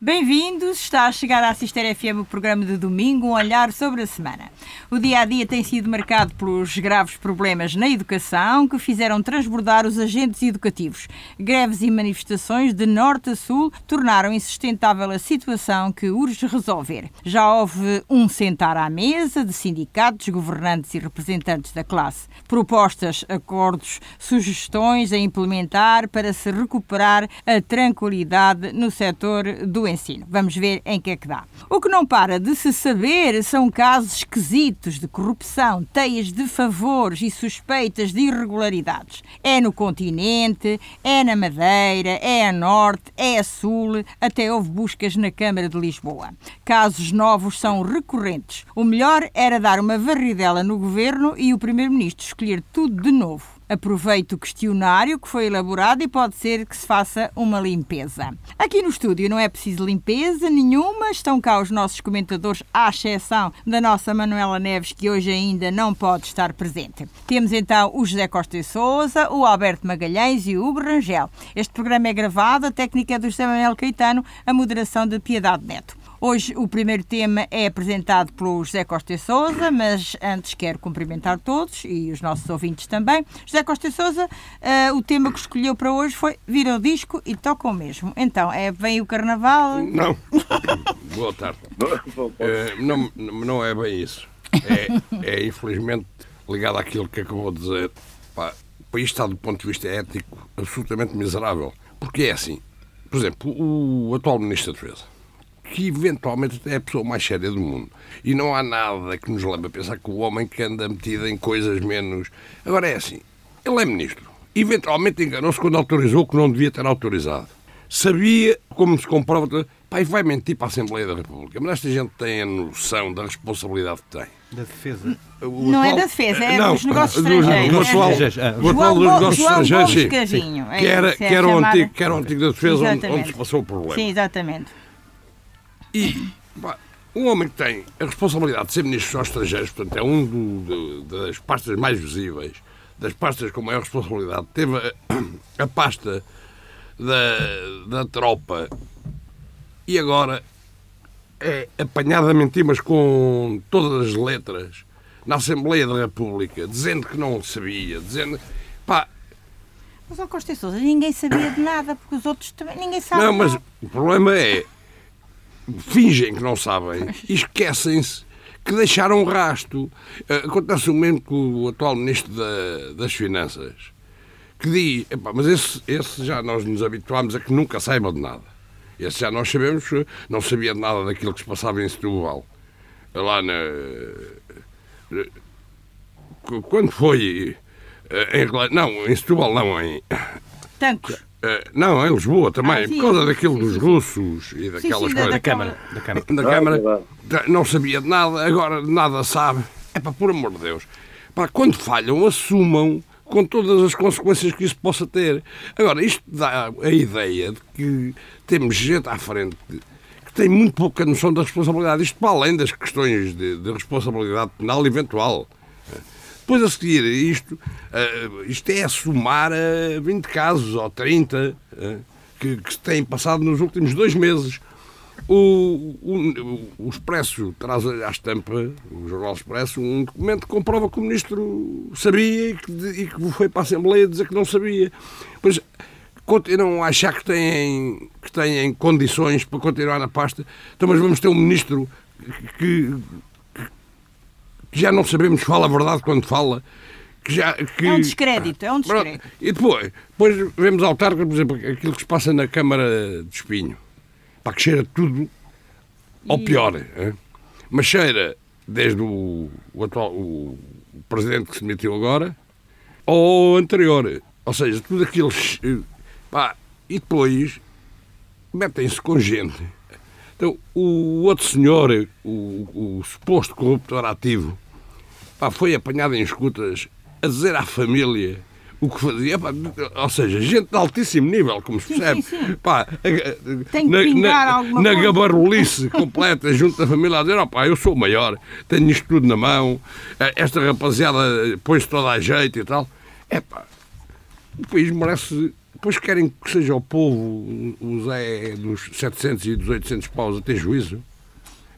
Bem-vindos, está a chegar à Sister FM o programa de domingo, um olhar sobre a semana. O dia a dia tem sido marcado pelos graves problemas na educação que fizeram transbordar os agentes educativos. Greves e manifestações de norte a sul tornaram insustentável a situação que urge resolver. Já houve um sentar à mesa de sindicatos, governantes e representantes da classe. Propostas, acordos, sugestões a implementar para se recuperar a tranquilidade no setor do ensino. Vamos ver em que é que dá. O que não para de se saber são casos esquisitos de corrupção, teias de favores e suspeitas de irregularidades. É no continente, é na Madeira, é a norte, é a sul, até houve buscas na Câmara de Lisboa. Casos novos são recorrentes. O melhor era dar uma varridela no governo e o primeiro-ministro escolher tudo de novo. Aproveite o questionário que foi elaborado e pode ser que se faça uma limpeza. Aqui no estúdio não é preciso limpeza nenhuma, estão cá os nossos comentadores, à exceção da nossa Manuela Neves, que hoje ainda não pode estar presente. Temos então o José Costa e Souza, o Alberto Magalhães e o Hugo Rangel. Este programa é gravado, a técnica é do José Manuel Caetano, a moderação de Piedade Neto. Hoje o primeiro tema é apresentado pelo José Costa e Souza, mas antes quero cumprimentar todos e os nossos ouvintes também. José Costa e Souza, uh, o tema que escolheu para hoje foi Vira o disco e tocam mesmo. Então, é, vem o Carnaval? Não. Boa tarde. Uh, não, não é bem isso. É, é infelizmente ligado àquilo que acabou de dizer. Pá, o país está, do ponto de vista ético, absolutamente miserável. Porque é assim. Por exemplo, o atual Ministro da Defesa que eventualmente é a pessoa mais séria do mundo. E não há nada que nos leve a pensar que o homem que anda metido em coisas menos. Agora é assim: ele é ministro. Eventualmente enganou-se quando autorizou o que não devia ter autorizado. Sabia como se comprova. Pai, vai mentir para a Assembleia da República. Mas esta gente tem a noção da responsabilidade que tem. Da defesa. O não atual, é da defesa, é não, dos negócios estrangeiros. O atual, o atual dos negócios estrangeiros, sim. Que era, que, era o antigo, que era o antigo da defesa onde, onde, se passou o problema. Sim, exatamente. E pá, um homem que tem a responsabilidade de ser ministro dos estrangeiros, portanto, é um do, do, das pastas mais visíveis, das pastas com maior responsabilidade, teve a, a pasta da, da tropa e agora é apanhado a mentir, mas com todas as letras, na Assembleia da República, dizendo que não sabia, dizendo. Pá, mas, ó Costa Sousa, ninguém sabia de nada, porque os outros também. Ninguém sabe. Não, mas o problema é fingem que não sabem e esquecem-se que deixaram um rasto. Eh, acontece o mesmo com o atual Ministro da, das Finanças, que diz, mas esse, esse já nós nos habituámos a que nunca saiba de nada. Esse já nós sabemos, não sabia de nada daquilo que se passava em Setúbal. Lá na... Quando foi... Eh, em, não, em Setúbal não, em... Tancos. Uh, não, em Lisboa também, ah, sim, por causa sim, daquilo sim, dos russos e daquelas coisas. Da Câmara. Da Câmara. Da Câmara não sabia de nada, agora nada sabe. É para, por amor de Deus. Para, quando falham, assumam com todas as consequências que isso possa ter. Agora, isto dá a ideia de que temos gente à frente que tem muito pouca noção da responsabilidade. Isto para além das questões de, de responsabilidade penal eventual. Depois a seguir isto, uh, isto é a somar a 20 casos ou 30 uh, que, que têm passado nos últimos dois meses. O, o, o, Expresso traz à estampa, o Jornal Expresso, um documento que comprova que o Ministro sabia e que, e que foi para a Assembleia dizer que não sabia. Pois continuam a achar que têm, que têm condições para continuar na pasta. Então, mas vamos ter um Ministro que, que já não sabemos se fala a verdade quando fala. Que já, que... É um descrédito, é um descrédito. E depois, depois vemos autarca, por exemplo, aquilo que se passa na Câmara de Espinho. Para que cheira tudo ao pior. É? Mas cheira desde o, o atual o presidente que se meteu agora ao anterior. Ou seja, tudo aquilo. Pá, e depois metem-se com gente então, o outro senhor, o, o suposto corruptor ativo, pá, foi apanhado em escutas a dizer à família o que fazia, pá, ou seja, gente de altíssimo nível, como se percebe, sim, sim. Pá, Tem na, na, na gabarulice completa, junto da família, a dizer: oh, pá, eu sou o maior, tenho isto tudo na mão, eh, esta rapaziada põe-se toda a jeito e tal. É pá, o país merece depois querem que seja o povo, o Zé dos 700 e dos 800 paus a ter juízo.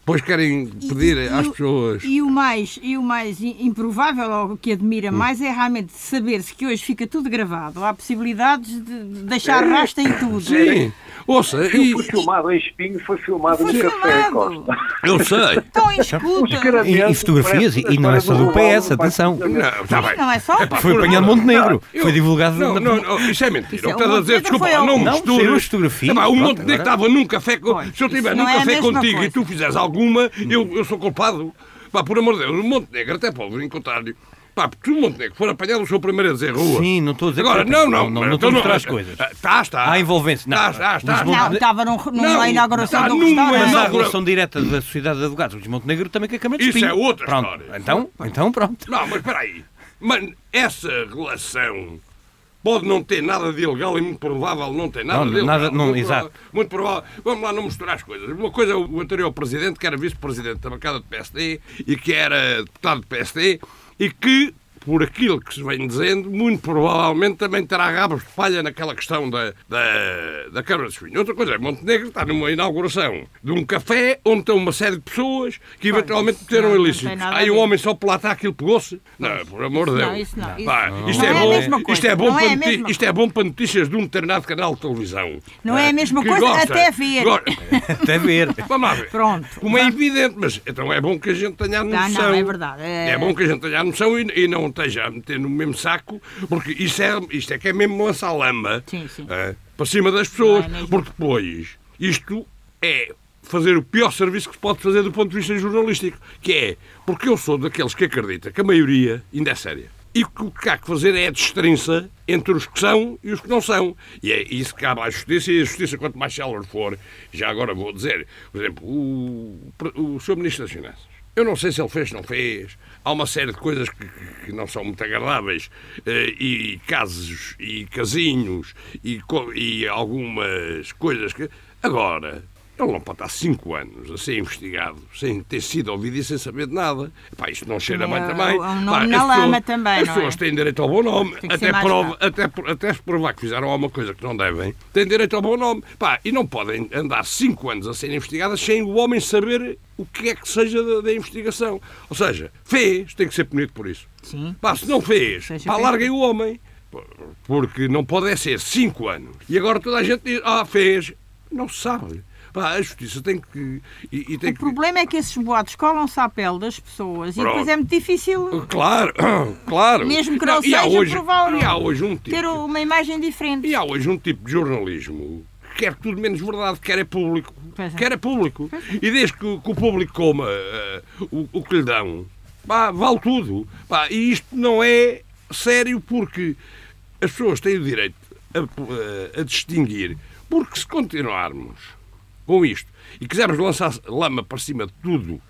Depois querem pedir E- e às pessoas. E o mais, e o mais improvável, ou o que Hum. admira mais, é realmente saber-se que hoje fica tudo gravado. Há possibilidades de de deixar rasta em tudo. Sim, ouça, e, Foi filmado em Espinhos, foi filmado Foi no café. Costa. eu sei. Estão em Os escuta. E- e fotografias, e não é só do PS, atenção. Não, está bem. Não é só. Epá, Foi apanhado Montenegro. Eu- Foi divulgado Não, na- não, não, isso é mentira. Isso o é que estás a dizer, desculpa, ao- não misturas. fotografias, Epá, o pronto, Montenegro estava num café. com- Pois, Se eu estiver num é café contigo e tu fizeres alguma, eu, eu sou culpado. Pá, por amor de Deus, o Montenegro até pode encontrar-lhe. Pá, o Montenegro for apanhado, sou o primeiro a dizer rua. Sim, não estou a dizer Agora, que- não, não. não, não, não então estou a mostrar as coisas. Está, está. Há envolvência. Não, Está, está, está. Lisboa- Não, estava num, numa Não, inauguração está do restaurante. Mas há relação direta da Sociedade de Advogados Luís Montenegro também com a Câmara de Isso Espinho. é outra pronto. história. Então, então pronto. Não, mas espera aí. Mano, essa relação pode não ter nada de ilegal e muito provável não ter nada Não, de ilegal. nada- não, muito exato. provável- muito provável. Vamos lá não misturar as coisas. Uma coisa é o anterior presidente, que era vice-presidente da bancada do PSD e que era deputado do PSD e que, por aquilo que se vem dizendo, muito provavelmente também terá rabos de falha naquela questão da, da, da Câmara de Espinho. Outra coisa é Montenegro está numa inauguração de um café onde estão uma série de pessoas que eventualmente meteram não- não ilícitos. Aí o ver. homem só está aquilo pegou-se. Não, por amor de Não, Deus. isso não, isso Pá, não. isto Não é é bom, isto é bom não é noti- isto é bom para notícias de um determinado canal de televisão. Não é a Ah, mesma coisa gosta. até ver. Go- Até ver. Vamos lá ver. Pronto. Como é evidente, mas então é bom que a gente tenha a Não, noção. não, é verdade. É- É bom que a gente tenha a noção e, e não esteja a meter no mesmo saco, porque isto é, isto é que é mesmo lançar lama Sim, sim. é, para cima das pessoas. É porque depois isto é fazer o pior serviço que se pode fazer do ponto de vista jornalístico, que é porque eu sou daqueles que acredita que a maioria ainda é séria. E que o que há que fazer é a destrinça entre os que são e os que não são. E é isso que cabe à justiça, e a justiça, quanto mais célere for, já agora vou dizer, por exemplo, o, o Sr. Ministro das Finanças. Eu não sei se ele fez, não fez. Há uma série de coisas que, que- não são muito agradáveis. eh, e casos, e casinhos, e, e algumas coisas que. Agora, ele não pode estar cinco anos a ser investigado sem ter sido ouvido e sem saber de nada. Pá, isto não cheira Também bem é- também. é um nome Pá, na lama pessoas- também, As não é? pessoas têm direito ao bom nome. Até, prova, até, até se provar que fizeram alguma coisa que não devem, têm direito ao bom nome. Pá, e não podem andar cinco anos a serem investigadas sem o homem saber o que é que seja da, da investigação. Ou seja, fez, tem que ser punido por isso. Sim. Pá, se não fez, Seja pá, larguem o homem. Porque não pode é ser cinco anos. E agora toda a gente diz, ah, fez. Não se sabe. Pá, a justiça tem que. E, e tem O que problema é que esses boatos colam-se à pele das pessoas e Pronto. depois é muito difícil Claro, claro. Mesmo que não e há seja hoje, provável E há hoje um tipo. ter uma imagem diferente. E há hoje um tipo de jornalismo que quer tudo menos verdade, quer é público. Pois é. Quer é público. E desde que, o- que o público coma eh, o, o que lhe dão, pá, vale tudo. Pá, e isto não é sério porque as pessoas têm o direito a, a- a distinguir. Porque se continuarmos com isto e quisermos lançar lama para cima de tudo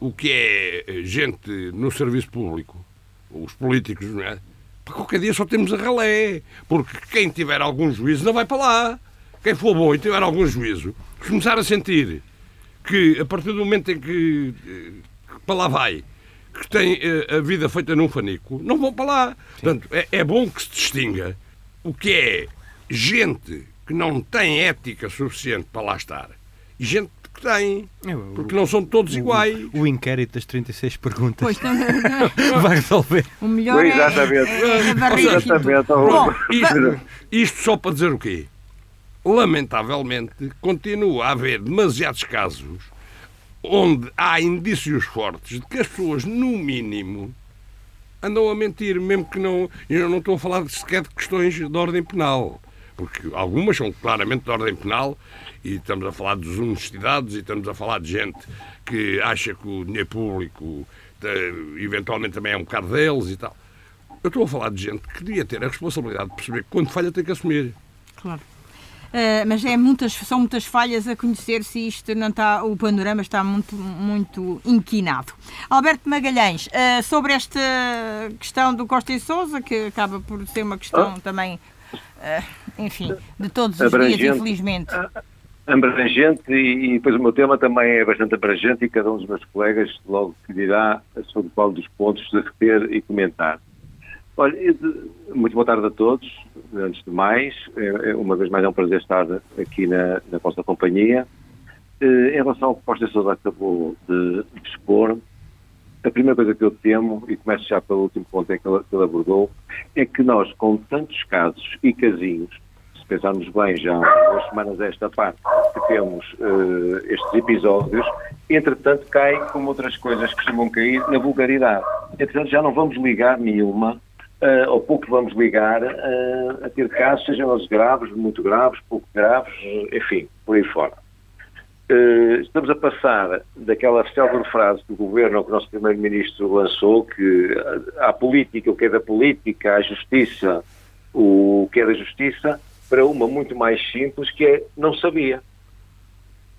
o que é eh, gente no serviço público, os políticos, não é? Para qualquer dia só temos a ralé. Porque quem tiver algum juízo não vai para lá. Quem for bom e tiver algum juízo, começar a sentir que a partir do momento em que, eh, que para lá vai, que tem eh, a vida feita num fanico, não vão para lá. Portanto, é, é bom que se distinga o que é gente que não tem ética suficiente para lá estar gente que tem. Eu- Porque não são todos iguais. O, o inquérito das 36 perguntas Pois, então, vai resolver. o melhor é, Exatamente. é, é barriga. Exatamente. Bom, Isto, isto só para dizer o quê? Lamentavelmente, continua a haver demasiados casos onde há indícios fortes de que as pessoas, no mínimo, andam a mentir, mesmo que não. Eu não estou a falar sequer de questões de ordem penal, porque algumas são claramente de ordem penal e estamos a falar de desonestidades e estamos a falar de gente que acha que o dinheiro público eh, eventualmente também é um bocado deles e tal. Eu estou a falar de gente que devia ter a responsabilidade de perceber que quando falha tem que assumir. Claro. Eh, mas é muitas, são muitas falhas a conhecer se isto não está, o panorama está muito, muito inquinado. Alberto Magalhães, eh, sobre esta questão do Costa e Sousa, que acaba por ser uma questão também, eh, enfim, de todos os Abrangente. dias, infelizmente. abrangente e, e depois o meu tema também é bastante abrangente e cada um dos meus colegas logo que dirá sobre qual dos pontos de reter e comentar. Olha, muito boa tarde a todos. Antes de mais, é- é- uma vez mais é um prazer estar aqui na, na vossa companhia. Eh, Em relação ao que o Costa Sousa acabou de expor, a primeira coisa que eu temo, e começo já pelo último ponto em que ele, que abordou, é que nós, com tantos casos e casinhos, se pensarmos bem, já há duas semanas esta parte, que temos eh, estes episódios, entretanto cai, como outras coisas costumam cair, na vulgaridade. Entretanto, já não vamos ligar nenhuma, eh, ou pouco vamos ligar, eh, a ter casos, sejam eles graves, muito graves, pouco graves, enfim, por aí fora. Eh, estamos a passar daquela célebre frase do governo que o nosso primeiro-ministro lançou, que eh, há política o que é da política, há justiça o que é da justiça, para uma muito mais simples, que é não sabia.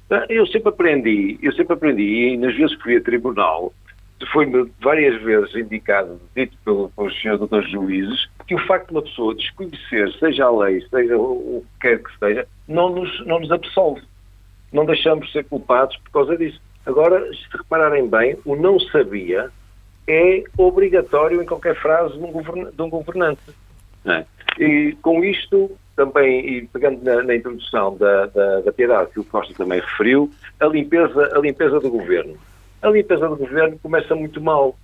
Ah, Eu sempre aprendi, eu sempre aprendi, e nas vezes que fui a tribunal, foi-me várias vezes indicado, dito pelo, pelos senhores doutores juízes, que o facto de uma pessoa desconhecer, seja a lei, seja o, que quer que seja, não nos, não nos absolve. Não deixamos de ser culpados por causa disso. Agora, se repararem bem, o não sabia é obrigatório em qualquer frase de um, governa- de um governante. é? E com isto, também, e pegando na, na introdução da, da, da piedade que o Costa também referiu, a limpeza, a limpeza do governo. A limpeza do governo começa muito mal.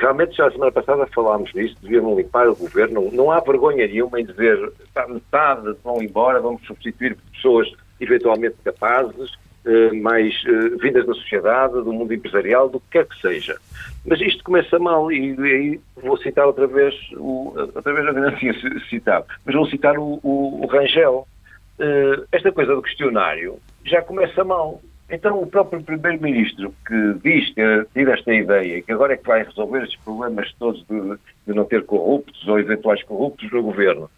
Realmente, já a semana passada falámos nisso, deviam limpar o governo. Não, há vergonha nenhuma em dizer "Pá, metade vão embora, vamos substituir pessoas eventualmente capazes, eh, mais eh, vindas da sociedade, do mundo empresarial, do que quer que seja. Mas isto começa mal e aí vou citar outra vez, o, outra vez não tinha citado, mas vou citar o, o, o Rangel. Eh, esta coisa do questionário já começa mal. Então o próprio Primeiro-Ministro que diz ter tido esta ideia, que agora é que vai resolver estes problemas todos de, de não ter corruptos ou eventuais corruptos no governo,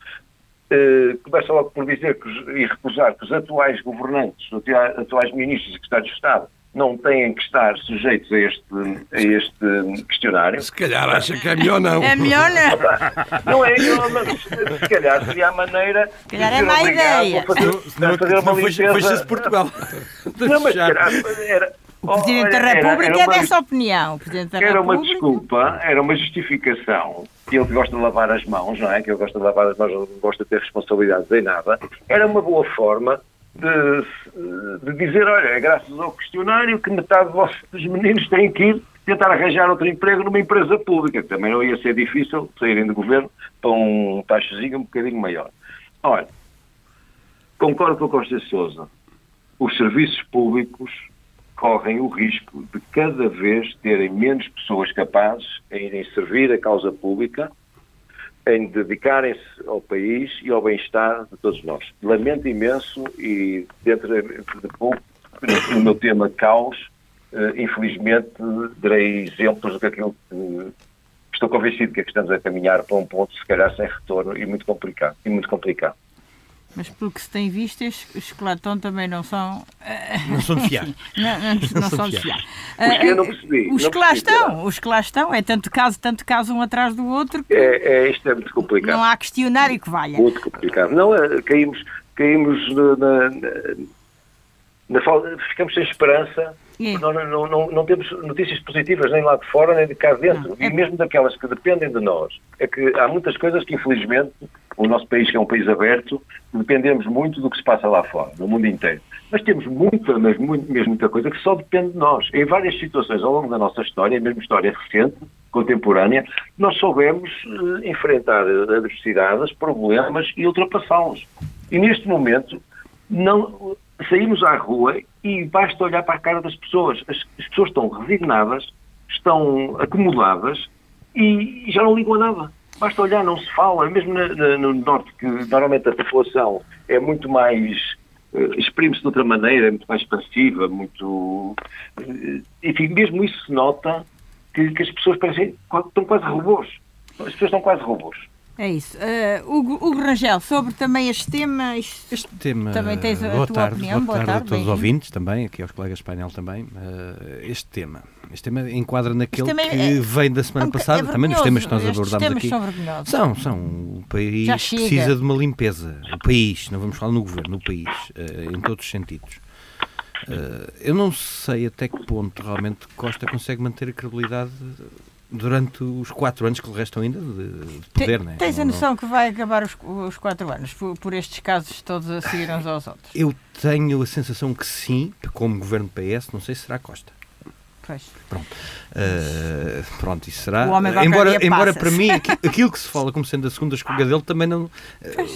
eh, começa logo por dizer que, os- e recusar que os atuais governantes, os atua- atuais ministros e secretários de Estado não têm que estar sujeitos a este, a este questionário. Se calhar acha que é melhor não. É melhor não. Não é, não, mas se calhar seria a maneira de calhar é ser má obrigado ideia. fazer, Não, fazer uma não limpeza. fecha-se Portugal. Não, mas se calhar era... O Presidente da Olha, era- República era é uma- dessa opinião. O Presidente da era uma República. desculpa, era uma justificação, que ele gosta de lavar as mãos, não é? Que ele gosta de lavar as mãos, não gosta de ter responsabilidades em nada. Era uma boa forma de, de dizer, olha, é graças ao questionário que metade dos meninos têm que ir tentar arranjar outro emprego numa empresa pública, que também não ia ser difícil saírem do governo para um taxazinho um bocadinho maior. Olha, concordo com o Costa Sousa. Os serviços públicos correm o risco de cada vez terem menos pessoas capazes em irem servir a causa pública, em dedicarem-se ao país e ao bem-estar de todos nós. Lamento imenso e dentro de pouco, no meu tema caos, eh, infelizmente darei exemplos daquilo que estou convencido que é que estamos a caminhar para um ponto, se calhar, sem retorno e muito complicado. E muito complicado. Mas pelo que se tem visto, os Clatão também não são. eh, Não são de fiar. Não, não, não são de fiar. Os que eu não percebi, Os não que lá percebi, estão, os que lá estão, é tanto caso, tanto caso um atrás do outro que É, é, isto é muito complicado. não há questionário que valha. Muito complicado. Não, caímos, caímos na, na- na- falta- ficamos sem esperança. É. Não, não, não, não temos notícias positivas nem lá de fora nem de cá dentro. Não, é- E mesmo daquelas que dependem de nós. É que há muitas coisas que, infelizmente, o nosso país, que é um país aberto, dependemos muito do que se passa lá fora, no mundo inteiro. Mas temos muita, mas muito, mesmo muita coisa que só depende de nós. Em várias situações ao longo da nossa história, mesmo história recente, contemporânea, nós soubemos eh, enfrentar adversidades, problemas e ultrapassá-los. E neste momento, não saímos à rua e basta olhar para a cara das pessoas. As, as pessoas estão resignadas, estão acomodadas e, e já não ligam a nada. Basta olhar, não se fala, mesmo no Norte, que normalmente a população é muito mais. eh, exprime-se de outra maneira, é muito mais passiva, muito. eh, enfim, mesmo isso se nota que, que as pessoas parecem. estão quase robôs. As pessoas estão quase robôs. É isso. Eh, Hugo, Hugo Rangel, sobre também este tema. isto- Este tema. Também tens a boa tua tarde, opinião, Boa boa tarde, a todos os ouvintes também, aqui aos colegas de painel também. eh, este tema. Este tema enquadra naquele que é- vem da semana é um passada, é também nos temas que nós abordámos aqui. são vergonhosos. São, são. O país precisa de uma limpeza. O país, não vamos falar no governo, o país, eh, em todos os sentidos. Eu não sei até que ponto realmente Costa consegue manter a credibilidade durante os quatro anos que lhe restam ainda de, de poder, não é? Tens a Não- noção que vai acabar os, os quatro anos por, por estes casos todos a seguir uns aos outros? Eu tenho a sensação que sim, como governo PS, não sei se será Costa. Pois. Uh, pronto, isso será. Embora, dia embora para mim, aqui- aquilo que se fala como sendo a segunda escolha dele também não. uh,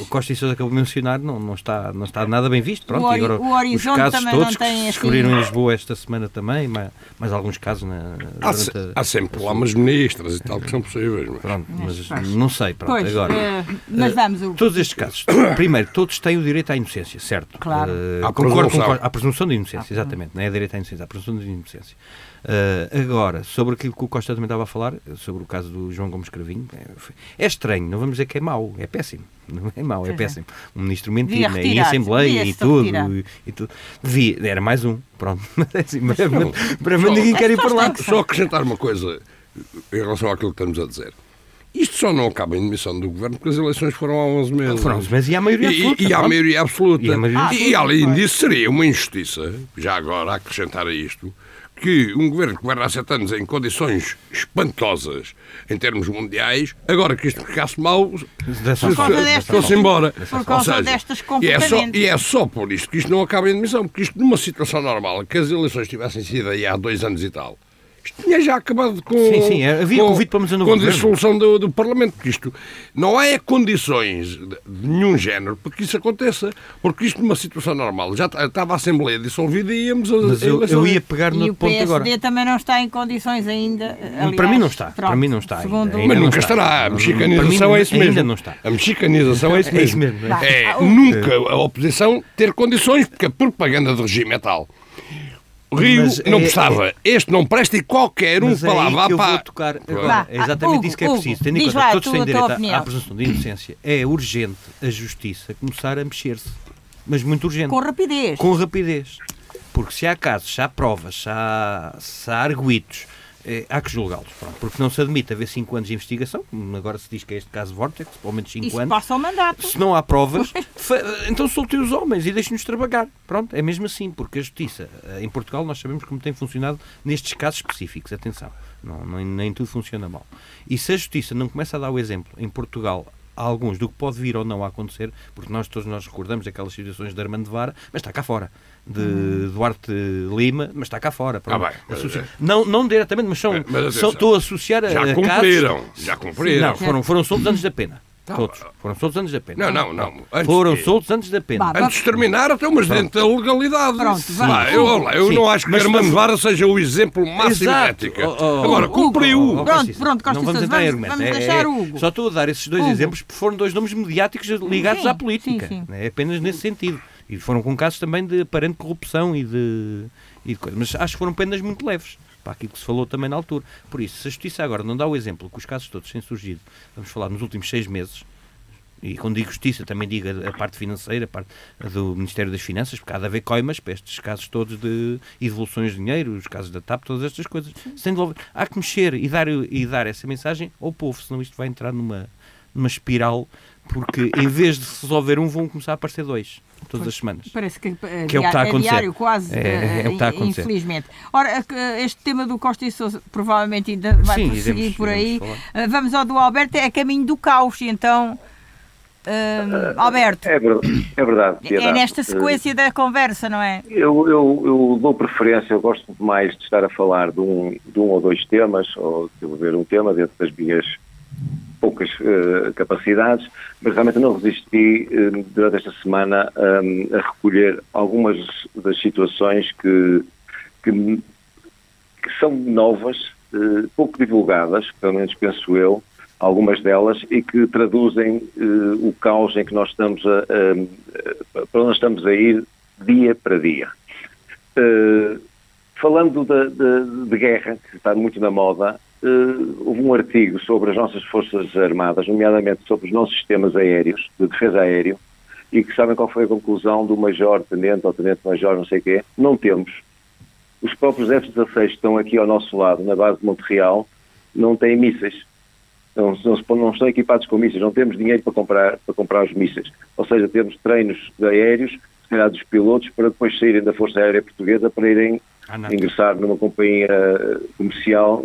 o Costa e Sousa acabou de mencionar, não, não, está, não está nada bem visto. Pronto, O ori- agora o horizonte os casos também todos não tem, que se assim- descobriram em Lisboa esta semana também, mais, mais alguns casos na, Há, se- a- há sempre lá umas ministras e tal que são possíveis. Mas... Pronto, mas Pois. não sei, pronto, Pois, agora. eh, mas vamos, o Todos estes casos, primeiro, todos têm o direito à inocência, certo? Claro. À concordo com presunção. À presunção de inocência, exatamente. Não é direito à inocência, à presunção de inocência. Eh, agora, sobre aquilo que o Costa também estava a falar, sobre o caso do João Gomes Cravinho, é, é estranho, não vamos dizer que é mau, é péssimo. Não é mau, é é. péssimo. Um ministro mentir Devia né, em Assembleia e devia-se tudo, e, e tudo. Devia, era mais um, pronto. Mas é assim, mas, não. para mim ninguém quer ir para lá. Só acrescentar uma coisa em relação àquilo que estamos a dizer. Isto só não acaba em demissão do governo porque as eleições foram há 11 meses. Foram 11 meses e há maioria E- absoluta, E, há pronto. maioria absoluta. E há maioria E- absoluta. e além disso, seria uma injustiça, já agora, a acrescentar a isto, que um governo que governa há sete anos em condições espantosas em termos mundiais, agora que isto ficasse mal, destas- fosse embora. por causa seja, destes e é, só, e é só por isto que isto não acaba em demissão, porque isto numa situação normal, que as eleições tivessem sido aí há dois anos e tal, isto tinha já acabado com. Sim, sim, havia com, convite para Com a dissolução do, do Parlamento, porque isto não há condições de, nenhum género para que isso aconteça, porque isto numa situação normal, já ta- estava a Assembleia dissolvida e íamos a, Mas a eu, eu ia pegar E no o ponto PSD agora. também não está em condições ainda. aliás, para mim não está, pronto, para mim não está ainda. Segundo Ainda Mas não nunca está. estará. A mexicanização mim, é isso ainda mesmo. não está. A mexicanização é isso É mesmo. isso mesmo, é. É o- nunca a oposição ter condições, porque a propaganda do regime é tal. Rio Mas não é- prestava. Este não presta e qualquer um é que eu para. vou tocar agora. Vá, É exatamente Hugo, isso que é Hugo, preciso. Tendo em conta que todos têm direito à- à presunção de inocência. É urgente a justiça começar a mexer-se. Mas muito urgente. Com rapidez. Com rapidez. Porque se há casos, se há provas, se há, se há arguídos, eh, há que julgá-los. Porque não se admite haver 5 anos de investigação, agora se diz que é este caso Vortex, pelo menos 5 Isso anos. passa o mandato. Se não há provas, então soltem os homens e deixem-nos trabalhar. Pronto, é mesmo assim, porque a justiça, eh, em Portugal, nós sabemos como tem funcionado nestes casos específicos. Atenção, não, nem, nem tudo funciona mal. E se a justiça não começa a dar o exemplo em Portugal alguns do que pode vir ou não a acontecer, porque nós todos nós recordamos aquelas situações de Armando Vara, mas está cá fora. De Duarte Lima, mas está cá fora. Ah, bem, Associa- é. não, não diretamente, mas são, Mas, são- estou a associar a, Já a cumpriram. casos- Já cumpriram. Não, foram, foram soltos antes da pena. Tá. Todos. Foram soltos antes da pena. Não, não, não. Antes Foram de- soltos antes da pena. Vá, Antes de terminar, até mas dentro da legalidade. Pronto, vá. Eu, olá, eu Sim, não acho que Armando mas- Vara seja o exemplo máximo de ética. Oh, oh, Agora, Hugo, cumpriu. Hugo, Pronto, Costa, pronto, Costa não vamos entrar vamos- vamos É- deixar é- o Hugo. Só estou a dar esses dois Hugo. exemplos porque foram dois nomes mediáticos ligados Sim, à política. sim, sim. É apenas nesse sentido. E foram com casos também de aparente corrupção e de, e de coisas. Mas acho que foram penas muito leves. Para aquilo que se falou também na altura. Por isso, se a Justiça agora não dá o exemplo que os casos todos têm surgido, vamos falar nos últimos seis meses, e quando digo justiça também digo a, parte financeira, a parte do Ministério das Finanças, porque há de haver coimas para estes casos todos de e devoluções de dinheiro, os casos da TAP, todas estas coisas. Se tem de devolver- há que mexer e dar, e dar essa mensagem ao povo, senão isto vai entrar numa, numa espiral, porque em vez de se resolver um, vão começar a aparecer dois, todas as semanas. Parece que, eh, Que é o que está a dia- acontecer. diário quase, É- é eh, o que está a acontecer. infelizmente. Ora, eh, este tema do Costa e Sousa provavelmente ainda vai Sim, prosseguir iremos- por aí. iremos Eh, Vamos ao do Alberto, é caminho do caos, então, eh, Alberto, É, é verdade. é Piedade. nesta sequência da conversa, não é? Eu, eu, eu dou preferência, eu gosto mais de estar a falar de um, de um ou dois temas, ou de desenvolver um tema dentro das minhas poucas eh, capacidades, mas realmente não resisti eh, durante esta semana hum, a recolher algumas das situações que, que, que são novas, eh, pouco divulgadas, pelo menos penso eu, algumas delas, e que traduzem eh, o caos em que nós estamos a, a- a- para onde estamos a ir dia para dia. Eh, falando da- da- de, guerra, que está muito na moda, eh, houve um artigo sobre as nossas Forças Armadas, nomeadamente sobre os nossos sistemas aéreos, de defesa aéreo, e que sabem qual foi a conclusão do Major, Tenente ou Tenente-Major, não sei o quê? Não temos. Os próprios F-16 que estão aqui ao nosso lado, na base de Montreal, não têm mísseis. Não, não, estão equipados com mísseis, não temos dinheiro para comprar, para comprar os mísseis. Ou seja, temos treinos de aéreos, se calhar dos pilotos, para depois saírem da Força Aérea Portuguesa para irem Ah, ingressar numa companhia eh, comercial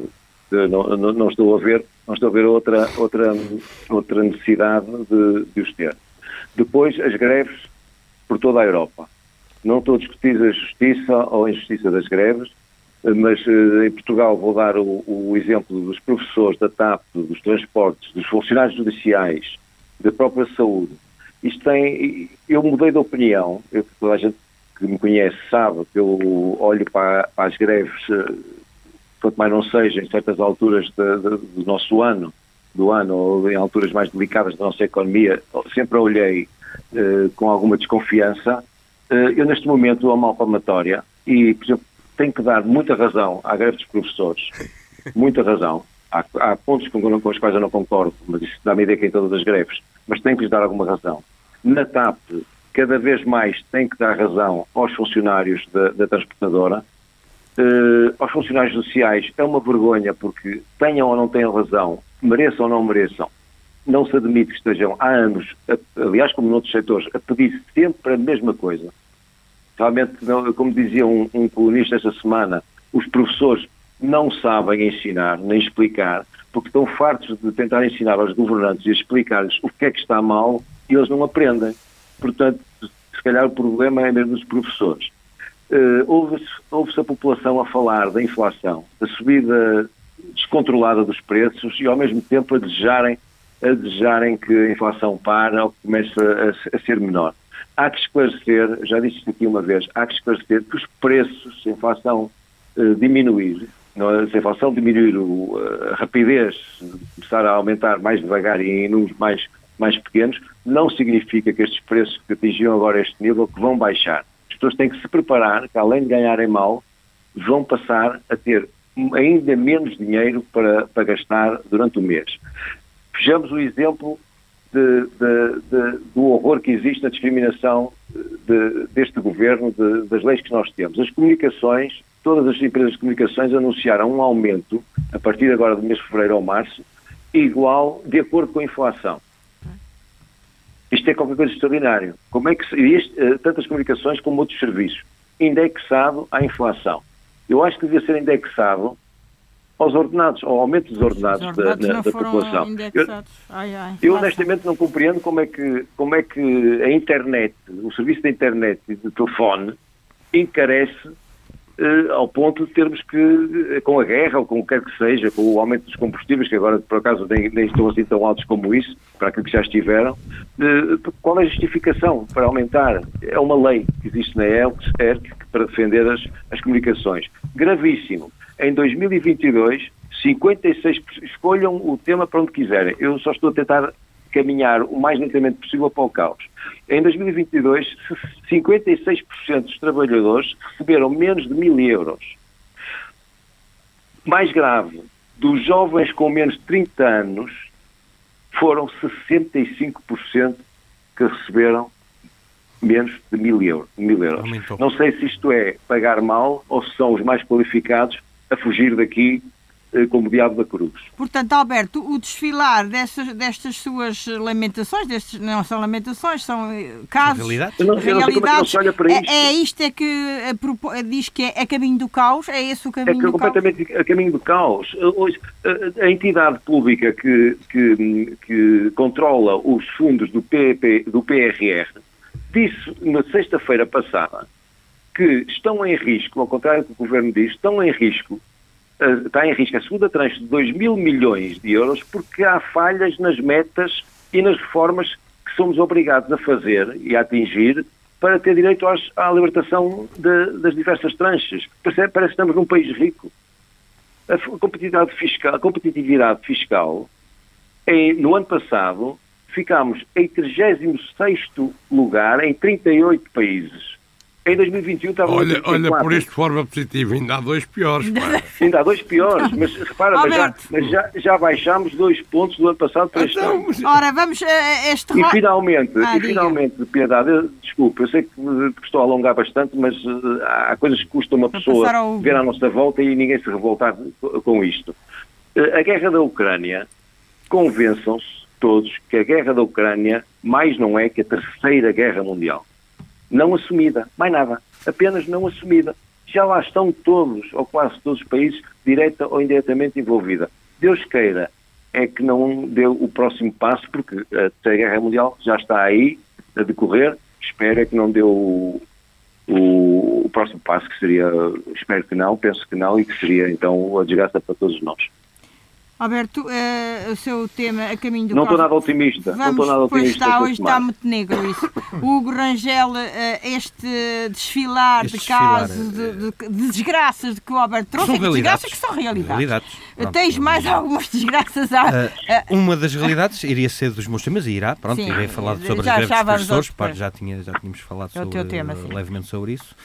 Não, não, não, estou a ver, não estou a ver outra, outra, outra necessidade de, de os ter. Depois, as greves por toda a Europa. Não estou a discutir a justiça ou a injustiça das greves, mas em Portugal vou dar o, o exemplo dos professores da TAP, dos transportes, dos funcionários judiciais, da própria saúde. Isto tem. Eu mudei de opinião, eu, toda a gente que me conhece sabe que eu olho para, para as greves, eh, quanto mais não seja, em certas alturas de, de, do nosso ano, do ano, ou em alturas mais delicadas da nossa economia, sempre olhei eh, com alguma desconfiança. Eh, eu, neste momento, a mal palmatória, e, por exemplo, tenho que dar muita razão à greve dos professores, muita razão. Há, há pontos com, com, os quais eu não concordo, mas isso dá-me ideia que em todas as greves, mas tenho que lhes dar alguma razão. Na TAP, cada vez mais tem que dar razão aos funcionários da, da transportadora, uh, aos funcionários sociais. É uma vergonha porque tenham ou não tenham razão, mereçam ou não mereçam, não se admite que estejam há anos, aliás, como noutros setores, a pedir sempre a mesma coisa. Realmente, como dizia um, um colunista esta semana, os professores não sabem ensinar nem explicar, porque estão fartos de tentar ensinar aos governantes e explicar-lhes o que é que está mal e eles não aprendem. Portanto, se calhar o problema é mesmo dos professores. Uh, Ouve-se ouve a população a falar da inflação, da subida descontrolada dos preços e ao mesmo tempo a desejarem, a desejarem que a inflação pare ou comece a, a ser menor. Há que esclarecer, já disse isto aqui uma vez, há que esclarecer que os preços, se a inflação uh, diminuir, não, é? se a inflação diminuir o, a rapidez, começar a aumentar mais devagar e em números mais mais pequenos, não significa que estes preços que atingiam agora este nível que vão baixar. As pessoas têm que se preparar que, além de ganharem mal, vão passar a ter ainda menos dinheiro para, para gastar durante o mês. Vejamos o exemplo de, de, de, do horror que existe na discriminação deste governo, das leis que nós temos. As comunicações, todas as empresas de comunicações anunciaram um aumento, a partir agora do mês de fevereiro ou março, igual de acordo com a inflação. Isto é qualquer coisa extraordinário. Como é que isto, eh, tantas comunicações como outros serviços, indexado à inflação. Eu acho que devia ser indexado aos ordenados, ao aumento dos ordenados, ordenados da, da, da população. Eu, ai, ai, eu, honestamente não compreendo como é, que, como é que a internet, o serviço da internet e do telefone encarece uh, ao ponto de termos que, uh, com a guerra ou com o que quer que seja, com o aumento dos combustíveis, que agora por acaso nem, nem estão assim tão altos como isso, para aquilo que já estiveram, uh, qual é a justificação para aumentar? É uma lei que existe na ELC para defender as, as comunicações. Gravíssimo. Em 2022, 56, escolham o tema para onde quiserem. Eu só estou a tentar caminhar o mais lentamente possível para o caos. Em 2022, 56% dos trabalhadores receberam menos de mil euros. Mais grave, dos jovens com menos de 30 anos, foram 65% que receberam menos de mil euros. Mil euros. Não sei se isto é pagar mal ou se são os mais qualificados a fugir daqui como diabo da cruz. Portanto, Alberto, o desfilar destas, destas suas lamentações, destes, não são lamentações, são eh, casos, realidades, não, realidades, é, é, isto é que a, diz que é a caminho do caos? É esse o caminho é do completamente caos? a caminho do caos. A, a entidade pública que, que, que controla os fundos do, PP, do PRR disse na sexta-feira passada que estão em risco, ao contrário do que o Governo diz, estão em risco eh, está em risco a segunda tranche de 2 mil milhões de euros porque há falhas nas metas e nas reformas que somos obrigados a fazer e a atingir para ter direito às, à libertação de, das diversas tranches. Parece, parece que estamos num país rico. A competitividade fiscal, a competitividade fiscal no ano passado ficámos em 36º lugar em 38 países. Em 2021 estava Olha, olha por isto de forma positiva, ainda há dois piores. ainda há dois piores, mas repara, mas, já, mas já, já, baixámos dois pontos do ano passado para este então, ano. Ora, vamos uh, este E finalmente, ah, e finalmente, de piedade, eu, desculpa, eu sei que estou a alongar bastante, mas uh, há coisas que custam uma pessoa ao... ver à nossa volta e ninguém se revoltar com isto. Uh, a guerra da Ucrânia, convençam-se todos que a guerra da Ucrânia mais não é que a terceira guerra mundial não assumida, mais nada, apenas não assumida. já lá estão todos, ou quase todos os países, direta ou indiretamente envolvida. Deus queira é que não deu o próximo passo, porque a Terceira Guerra Mundial já está aí a decorrer, espero é que não deu o, o, o próximo passo, que seria, espero que não, penso que não, e que seria então a desgraça para todos nós. Alberto, eh, o seu tema a caminho do Não estou nada otimista, não Vamos, estou nada pois otimista. está, hoje está muito negro isso. O Hugo Rangel, eh, este desfilar Este de casos, desfilar, de, de- de desgraças de que o Alberto trouxe, São é que desgraças que são realidades. Realidades. Eh, Pronto. Tens mais algumas desgraças a... Ah, uma das realidades iria ser dos meus temas e irá, pronto, Sim, irei falar sobre já- as greves já dos professores, já, tinha, já tínhamos falado É o sobre, teu tema, levemente sobre isso.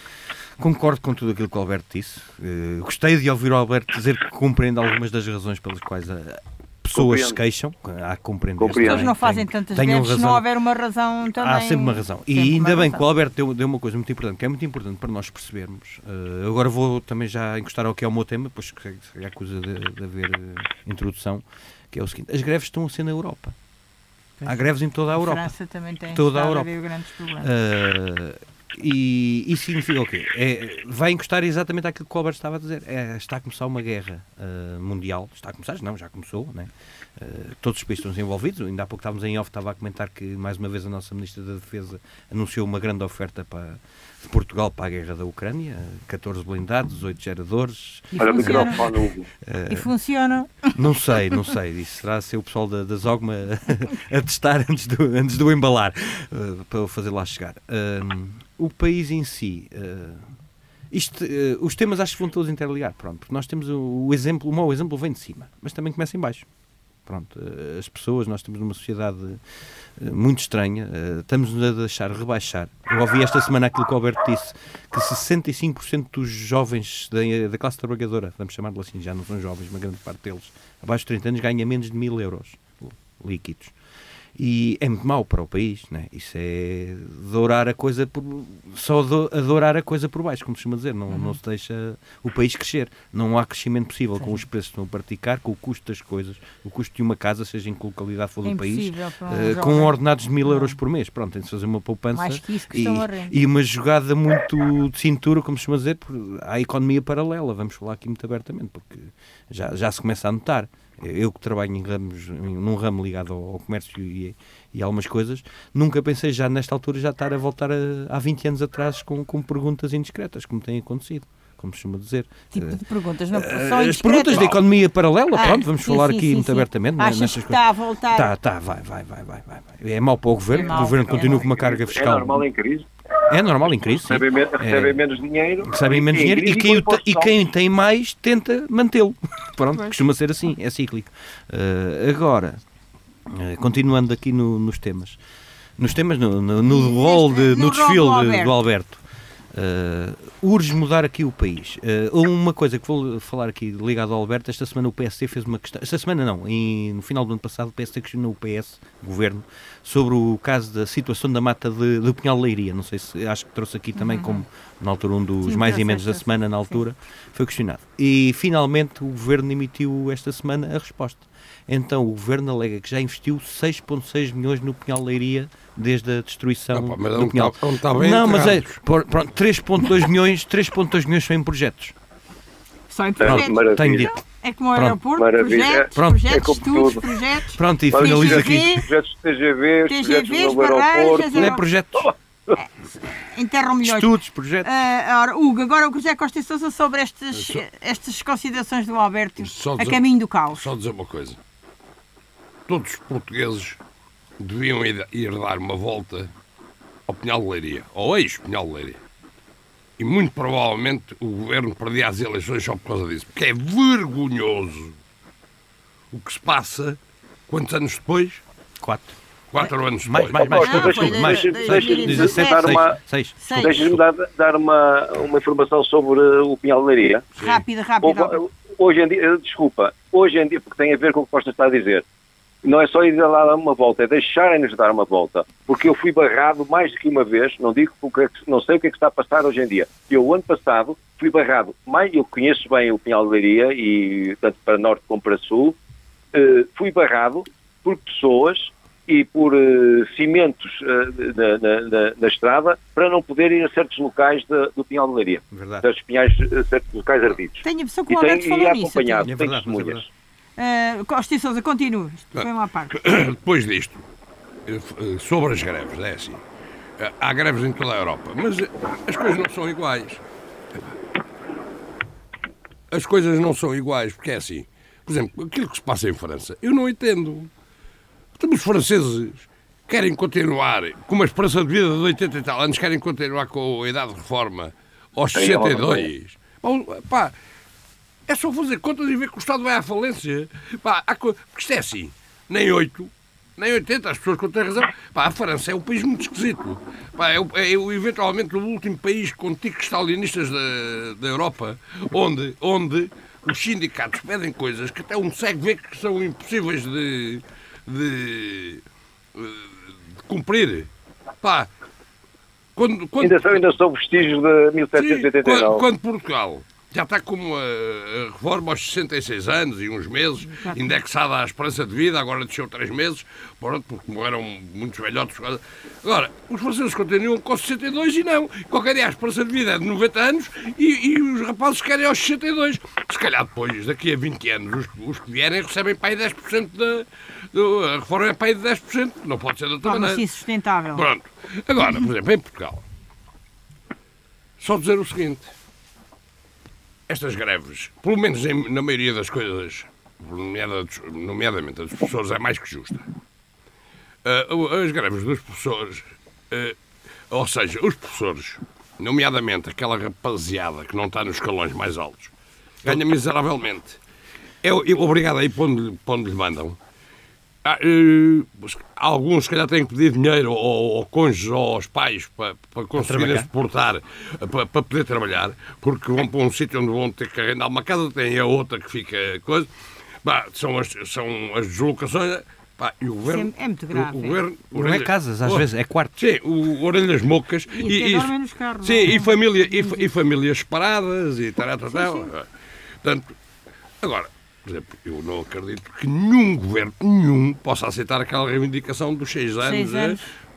Concordo com tudo aquilo que o Alberto disse. Eh, gostei de ouvir o Alberto dizer que compreende algumas das razões pelas quais a- pessoas se Compreendo. queixam. Há que compreender. Compreendo. As pessoas não fazem tantas greves se não razão. houver uma razão também. Há sempre uma razão. E ainda bem que o razão. Alberto deu, deu uma coisa muito importante, que é muito importante para nós percebermos. Eh, agora vou também já encostar ao que é o meu tema, pois que é a coisa de, de haver eh, introdução, que é o seguinte: as greves estão a ser na Europa. Há greves em toda a A Europa. França também tem Toda a Europa. grandes problemas. Uh, e isso significa o quê? É, vai encostar exatamente àquilo que o Alberto estava a dizer. É, está a começar uma guerra uh, mundial. Está a começar? Não, já começou. Né? Uh, todos os países estão envolvidos. Ainda há pouco estávamos em off, estava a comentar que mais uma vez a nossa Ministra da Defesa anunciou uma grande oferta para, de Portugal para a guerra da Ucrânia. 14 blindados, 8 geradores. E Olha o funciona. microfone, Hugo. E funciona. Não sei, não sei. Isso será ser o pessoal da, da Zogma a, testar antes do, antes do embalar uh, para fazer lá chegar. Um, o país em si. uh, isto, uh, os temas acho que vão todos interligar, pronto, porque nós temos o, o exemplo, o mau exemplo vem de cima, mas também começa em baixo. Pronto, uh, as pessoas, nós estamos numa sociedade uh, muito estranha, uh, estamos-nos a deixar rebaixar. Eu ouvi esta semana aquilo que o Alberto disse, que 65% dos jovens da, da classe trabalhadora, vamos chamar-lo assim, já não são jovens, uma grande parte deles, abaixo de 30 anos, ganha menos de mil euros líquidos. E é muito mau para o país, né? isso é dourar a coisa por, só do, adorar a coisa por baixo, como se costuma dizer, não, não se deixa o país crescer. Não há crescimento possível com os preços que estão a praticar, com o custo das coisas, o custo de uma casa, seja em que localidade for É do país, um eh, jovem. com ordenados de mil Não. euros por mês. Pronto, tem de fazer uma poupança Mais que isso que e, e uma jogada muito de cintura, como se costuma dizer, por- à economia paralela. Vamos falar aqui muito abertamente, porque já, já se começa a notar. Eu que trabalho em ramos, num ramo ligado ao, ao comércio e, e algumas coisas, nunca pensei já nesta altura já estar a voltar a, há 20 anos atrás com, com perguntas indiscretas, como tem acontecido, como se costuma dizer. Tipo Eh, de perguntas, não eh, só as indiscretas. perguntas da economia paralela, Ah, pronto, vamos sim, falar sim, aqui sim, muito sim. abertamente né, Achas nestas coisas. está a voltar? Tá, tá, vai, vai, vai, vai. É mau para o governo, É o governo é continua com uma carga É fiscal. normal em crise. É normal em crise. Recebem, me- recebem É. menos dinheiro. recebem menos dinheiro e quem, e quem tem mais tenta mantê-lo. Pronto, Pois. costuma ser assim, é cíclico. Eh, agora, eh, continuando aqui no- nos temas, nos temas, no, no, no rol, de, no desfile de- do Alberto. Eh, urge mudar aqui o país. Eh, uma coisa que vou falar aqui ligado ao Alberto, esta semana o PSD fez uma questão, esta semana não, em- no final do ano passado o PSD questionou o PS, o Governo, sobre o caso da situação da mata de, do Pinhal de Leiria. Não sei se, acho que trouxe aqui também como, na altura, um dos Sim, mais trouxe imensos da semana, na altura, foi questionado. E finalmente o Governo emitiu esta semana a resposta. Então o Governo alega que já investiu 6,6 milhões no Pinhal de Leiria desde a destruição Ah, pá, mas do Pinhal. está bem não, mas é, pronto, 3,2 milhões, 3,2 milhões são em projetos. Só em Pronto, projetos. maravilha. Tenho dito. É como o Pronto. aeroporto, Maravilha. projetos, Pronto. projetos, É estudos, tudo. projetos. Pronto, e finalizo aqui. Projetos TGV, TGVs, barragens, Não é projetos, Enterram milhões. estudos, projetos. Ah, ora, Hugo, agora o José Costa e Sousa sobre estas, Só- estas considerações do Alberto a caminho do caos. Só dizer uma coisa. Todos os portugueses deviam ir, ir dar uma volta ao Pinhal de Leiria, ao ex-Pinhal de Leiria. E muito provavelmente o governo perdia as eleições só por causa disso. Porque é vergonhoso o que se passa, quantos anos depois? Quatro. Quatro anos Mais, depois. mais, mais. De- mais. de- Deixa- de- deixa- 2017. dar uma- Seis. Sei. Deixa-me dar, dar uma, uma informação sobre o Pinhal de Leiria. Rápida, rápida. Houve- Hoje em dia, eh, desculpa, hoje em dia, porque tem a ver com o que Costa está a dizer, não é só ir lá dar uma volta, é deixarem-nos dar uma volta. Porque eu fui barrado mais do que uma vez, não digo porque não sei o que é que está a passar hoje em dia. Eu, o ano passado, fui barrado, mais, eu conheço bem o Pinhal de Leiria, e tanto para norte como para sul, eh, fui barrado por pessoas e por uh, cimentos uh, na, na, na, na, estrada para não poder ir a certos locais de, do Pinhal de Leiria. Verdade. Certos, pinhais, certos locais ardidos. Tenho a impressão que o Alberto falou e nisso. acompanhado, É tem testemunhas. Uh, Costa e Sousa, continua. Isto foi uma parte. Depois disto, sobre as greves, é assim. Há greves em toda a Europa, mas as coisas não são iguais. As coisas não são iguais, porque é assim. Por exemplo, aquilo que se passa em França, eu não entendo. Então, os franceses querem continuar com uma esperança de vida de 80 e tal anos, querem continuar com a idade de reforma aos 62. Pá, é só fazer contas e ver que o Estado vai à falência. Pá, porque isto é assim, nem 8, nem 80, as pessoas que têm razão. Pá, a França é um país muito esquisito. Pá, é, é, eventualmente o último país com ticos stalinistas da, da Europa onde, onde os sindicatos pedem coisas que até um cego vê que são impossíveis de, de, de cumprir. Pá, quando, quando, ainda, são, ainda são vestígios de 1789. Quando, quando Portugal já está com uma reforma aos 66 anos e uns meses, indexada à esperança de vida, agora desceu 3 meses, pronto, porque morreram muitos velhotes. Agora, os franceses continuam com 62 e não. Qualquer dia a esperança de vida é de 90 anos e, e os rapazes querem aos 62. Se calhar depois, daqui a 20 anos, os, os que vierem recebem para aí 10% da. Do, a reforma é para aí de 10%, não pode ser de outra Torna-se maneira. insustentável. Pronto. Agora, por exemplo, em Portugal, só dizer o seguinte estas greves, pelo menos em, na maioria das coisas, nomeadamente a dos professores, é mais que justa. Uh, as greves dos professores, uh, ou seja, os professores, nomeadamente aquela rapaziada que não está nos escalões mais altos, ganha miseravelmente. É, obrigado aí para onde, para onde lhe mandam. Ah, uh, alguns, se calhar, têm que pedir dinheiro ao, ao cônjuge ou aos pais para, para conseguirem exportar, para, para, poder trabalhar, porque vão para um sítio onde vão ter que arrendar uma casa, tem a outra que fica coisa. Bah, são, as, são as deslocações. Bah, e o governo, é muito grave. O, o governo, não é casas, às oh, vezes, é quartos. Sim, o Orelhas Mocas. E, e, e nos carros, sim, e, família, e, e famílias separadas e tal, tal, tal. Portanto, agora, por exemplo, eu não acredito que nenhum governo, nenhum, possa aceitar aquela reivindicação dos seis anos. Seis anos. É,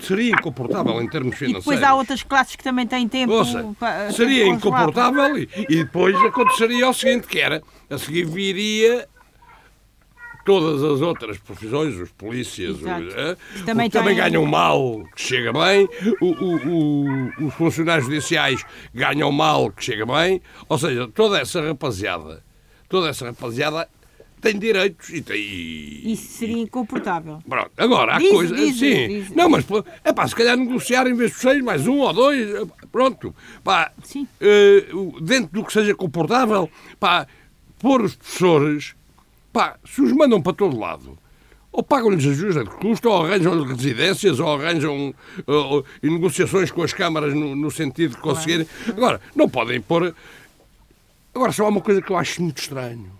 seria incomportável em termos financeiros. E depois há outras classes que também têm tempo Ouça, para. Seria incomportável e, e depois aconteceria o seguinte: que era, a seguir viria todas as outras profissões, os polícias, os, que também, que também ganham mal, que chega bem, o, o, o, os funcionários judiciais ganham mal, que chega bem, ou seja, toda essa rapaziada toda essa rapaziada tem direitos e tem. Isso seria incomportável. Pronto, agora há diz, coisas. Diz, sim. Diz, não, mas é pá, se calhar negociar em vez de seis, mais um ou dois, pronto. Pá, sim. Uh, dentro do que seja comportável, pá, pôr os professores, pá, se os mandam para todo lado. Ou pagam-lhes ajuda de custo, ou arranjam residências, ou arranjam uh, negociações com as câmaras no, no sentido de conseguirem. Claro. Agora, não podem pôr Agora, só há uma coisa que eu acho muito estranho.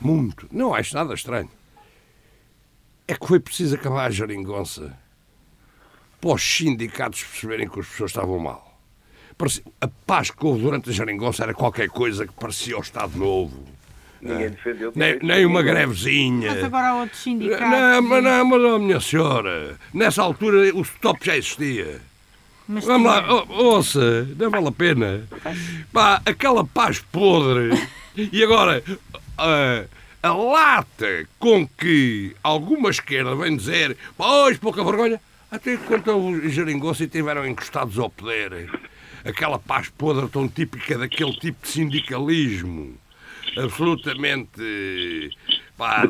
Muito. Não acho nada estranho. É que foi preciso acabar a geringonça para os sindicatos perceberem que as pessoas estavam mal. A paz que houve durante a geringonça era qualquer coisa que parecia o Estado Novo. Ninguém defendeu. Nem, nem uma grevezinha. Mas agora há outros sindicatos. Não, mas, não, mas oh, minha senhora, nessa altura o stop já existia. Mas Vamos lá, ouça, não vale a pena. Pá, aquela paz podre. E agora, a, a lata com que alguma esquerda vem dizer, pois, pouca vergonha, até quando os geringonça e tiveram encostados ao poder. Aquela paz podre tão típica daquele tipo de sindicalismo. Absolutamente. Pá,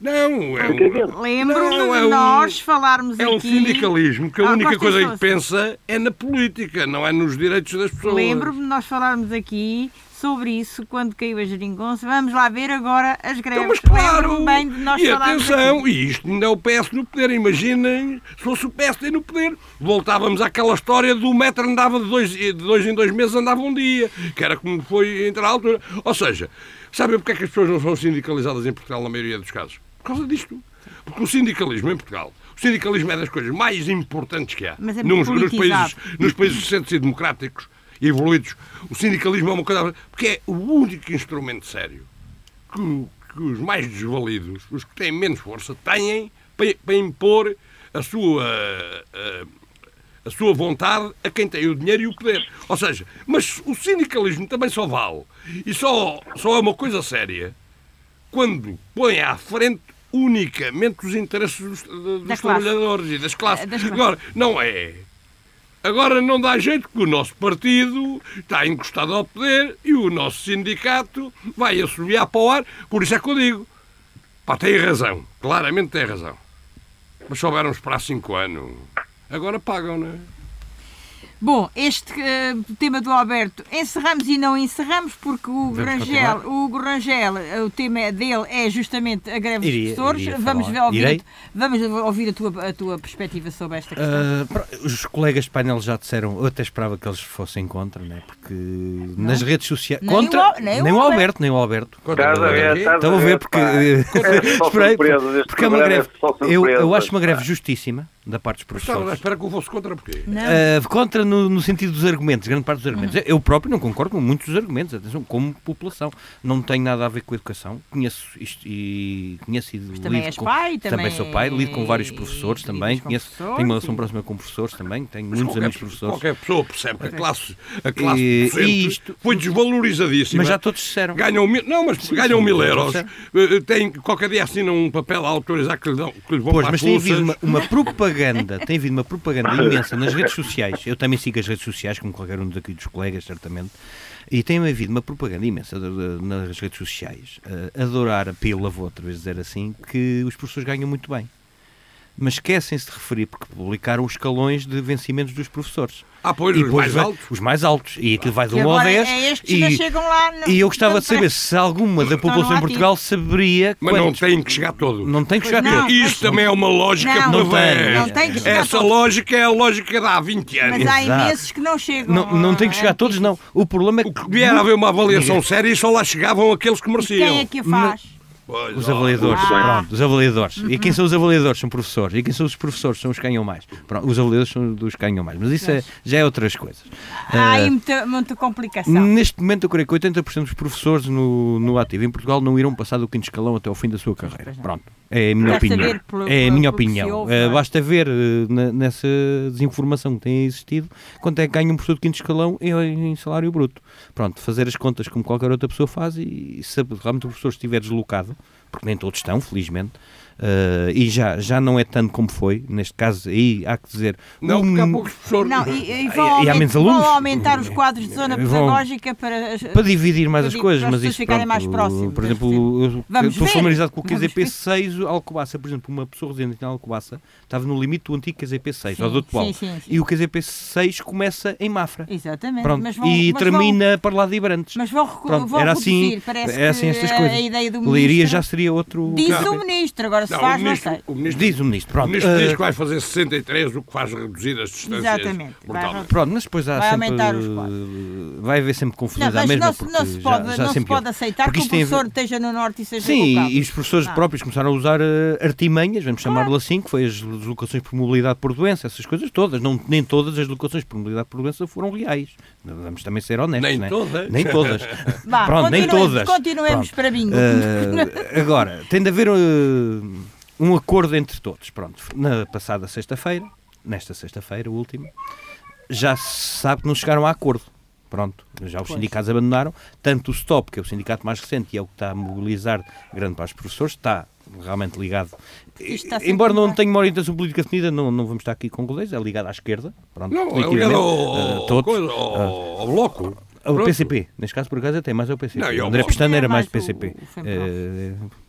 não, é um, Lembro-me de é nós um, falarmos é aqui... É um sindicalismo que a ah, única coisa que pensa é na política, não é nos direitos das pessoas. Lembro-me de nós falarmos aqui sobre isso quando caiu a geringonça. Vamos lá ver agora as greves. Então, mas claro, bem de nós e atenção, aqui. e isto ainda é o PS no poder. Imaginem se fosse o PSD no poder. Voltávamos àquela história do metro andava de dois, de dois em dois meses, andava um dia, que era como foi entre a altura. Ou seja, sabem porque é que as pessoas não são sindicalizadas em Portugal na maioria dos casos? Por causa disto. Porque o sindicalismo em Portugal, o sindicalismo é das coisas mais importantes que há. Mas é nos, nos, países, nos países centros e democráticos e evoluídos, o sindicalismo é uma coisa. Porque é o único instrumento sério que, que os mais desvalidos, os que têm menos força, têm para, para impor a sua, a, a sua vontade a quem tem o dinheiro e o poder. Ou seja, mas o sindicalismo também só vale e só, só é uma coisa séria quando põe à frente unicamente os interesses dos, dos trabalhadores e das classes. Eh, das classes. Agora, não é. Agora não dá jeito que o nosso partido está encostado ao poder e o nosso sindicato vai assobiar para o ar. Por isso é que eu digo. Pá, tem razão. Claramente tem razão. Mas souberam esperar cinco anos. Agora pagam, não é? Bom, este eh, tema do Alberto encerramos e não encerramos porque o Vamos Rangel, continuar? o Rangel, eh, o tema dele é justamente a greve Iria- dos professores. iria Vamos, ver, ouvir, Irei. vamos ouvir a tua, a tua perspectiva sobre esta questão. Pro- os colegas de painel já disseram, eu até esperava que eles fossem contra, né? porque nas redes sociais. Nem Contra, o Al- nem o Alberto. Nem o Alberto. Estás a ver, estás Estão a ver porque. É esperei, porque é uma greve. é eu, eu acho uma greve justíssima da parte dos Estava à professores. espera que eu fosse contra porquê? Ah, contra no, no sentido dos argumentos, grande parte dos argumentos. Uhum. Eu próprio não concordo com muitos dos argumentos, atenção, como população. Não tem nada a ver com a educação. Conheço isto e conheço e também lido és com, pai, também sou pai, lido com vários professores lidas também. Conheço, professores tenho uma relação e- próxima com professores também, tenho Mas muitos amigos professores. qualquer pessoa percebe que a classe, a classe E- e isto- foi desvalorizadíssima. Mas já todos disseram. Ganham mil, não, mas ganham sim, mil sim, euros. sim. Eh, Tem, qualquer dia assinam um papel a autorizar que lhe, dão, que lhe vão Pois, para mas as tem havido uma, uma propaganda, tem havido uma propaganda imensa nas redes sociais. Eu também sigo as redes sociais, como qualquer um daqui dos colegas, certamente. E tem havido uma propaganda imensa nas redes sociais, eh, adorar a pílula, vou outra vez dizer assim, que os professores ganham muito bem. Mas esquecem-se de referir, porque publicaram os escalões de vencimentos dos professores. Ah, pois, E os mais vai- altos. Os mais altos. E aquilo vai de Que 1 ao agora 10. é não e, chegam lá. no- e eu gostava de saber se alguma da população no em Portugal saberia Mas não quantos- têm que chegar todo. não tem que chegar não. todos. Isso também é uma lógica Não, Não tem, não tem que chegar Essa todos. lógica é a lógica de há 20 anos. Mas há imensos que não chegam. Não, não tem que chegar a todos, não. O problema é O que. que vier a haver uma avaliação séria e só lá chegavam aqueles que mereciam. Quem é que a faz? Pois, Os avaliadores, Ah. pronto, os avaliadores. E quem são os avaliadores? São professores. E quem são os professores? São os que ganham mais. Pronto, os avaliadores são dos que ganham mais. Mas isso é- já é outras coisas. Há aí Ah, muita, muita complicação. Neste momento, eu creio que 80% dos professores no, no ativo em Portugal não irão passar do quinto escalão até ao fim da sua carreira. Não. Pronto. É a minha Basta opinião. pelo- é a minha opinião. ouve, Eh, é? basta ver eh, na- nessa desinformação que tem existido quanto é que ganha um professor de quinto escalão em, em salário bruto. Pronto, fazer as contas como qualquer outra pessoa faz e se realmente o professor estiver deslocado, porque nem todos estão, felizmente, eh, e já, já não é tanto como foi, neste caso aí há que dizer. Não, porque há um- poucos professores. Não, e, e vão, e há aument- menos vão alunos? aumentar os quadros de zona Vão- pedagógica para, para dividir mais para as coisas, para as mas pessoas isso ficarem pronto, mais próximas, por exemplo, eu Vamos estou familiarizado com o Vamos QZP6, o Alcobaça, por exemplo, uma pessoa residente em Alcobaça estava no limite do antigo QZP6, ou do atual. sim, sim, sim. E o QZP6 começa em Mafra. Exatamente. Pronto, mas vão, e mas termina para lá de Ibrantes. Vão, mas vão, Pronto, vão era assim, Parece é assim que estas coisas. A ideia do ministro... Leiria já seria outro. Diz o ministro, agora se Não, faz, o ministro, não sei. o ministro, Diz o ministro. o Pronto, ministro eh, diz que vai fazer 63, o que faz reduzir as distâncias Exatamente. Vai. Pronto, mas depois há Vai sempre. aumentar os Vai haver sempre confusões Não, mas mesma não, se- porque não se já- pode, já não se pode aceitar Porque que o isto tem professor esteja no norte e seja Sim, colocado. e os professores Não. próprios começaram a usar eh, artimanhas, vamos chamar-lhe assim, que foi as deslocações por mobilidade por doença, essas coisas todas. Não, nem todas as deslocações por mobilidade por doença foram reais. Vamos também ser honestos. Nem né? todas. Nem todas. Vá, Pronto, nem continuemos- todas. Continuemos Pronto. para bingo. Eh, agora, tem de haver eh, um acordo entre todos. Pronto, na passada sexta-feira, nesta sexta-feira, última, já se sabe que não chegaram a acordo. Pronto, já os Pois. sindicatos abandonaram. Tanto o STOP, que é o sindicato mais recente e é o que está a mobilizar grande parte dos professores, está realmente ligado. Embora não tenha uma orientação política definida, não, não vamos estar aqui com rodeios, é ligado à esquerda. Pronto, Não, é ligado eh, ao, todos. coisa, ao, ao bloco. Ao Pronto. PCP, neste caso por acaso até mais ao PCP. Não, André. Pestana era É mais mais o- PCP. o FEMPROF.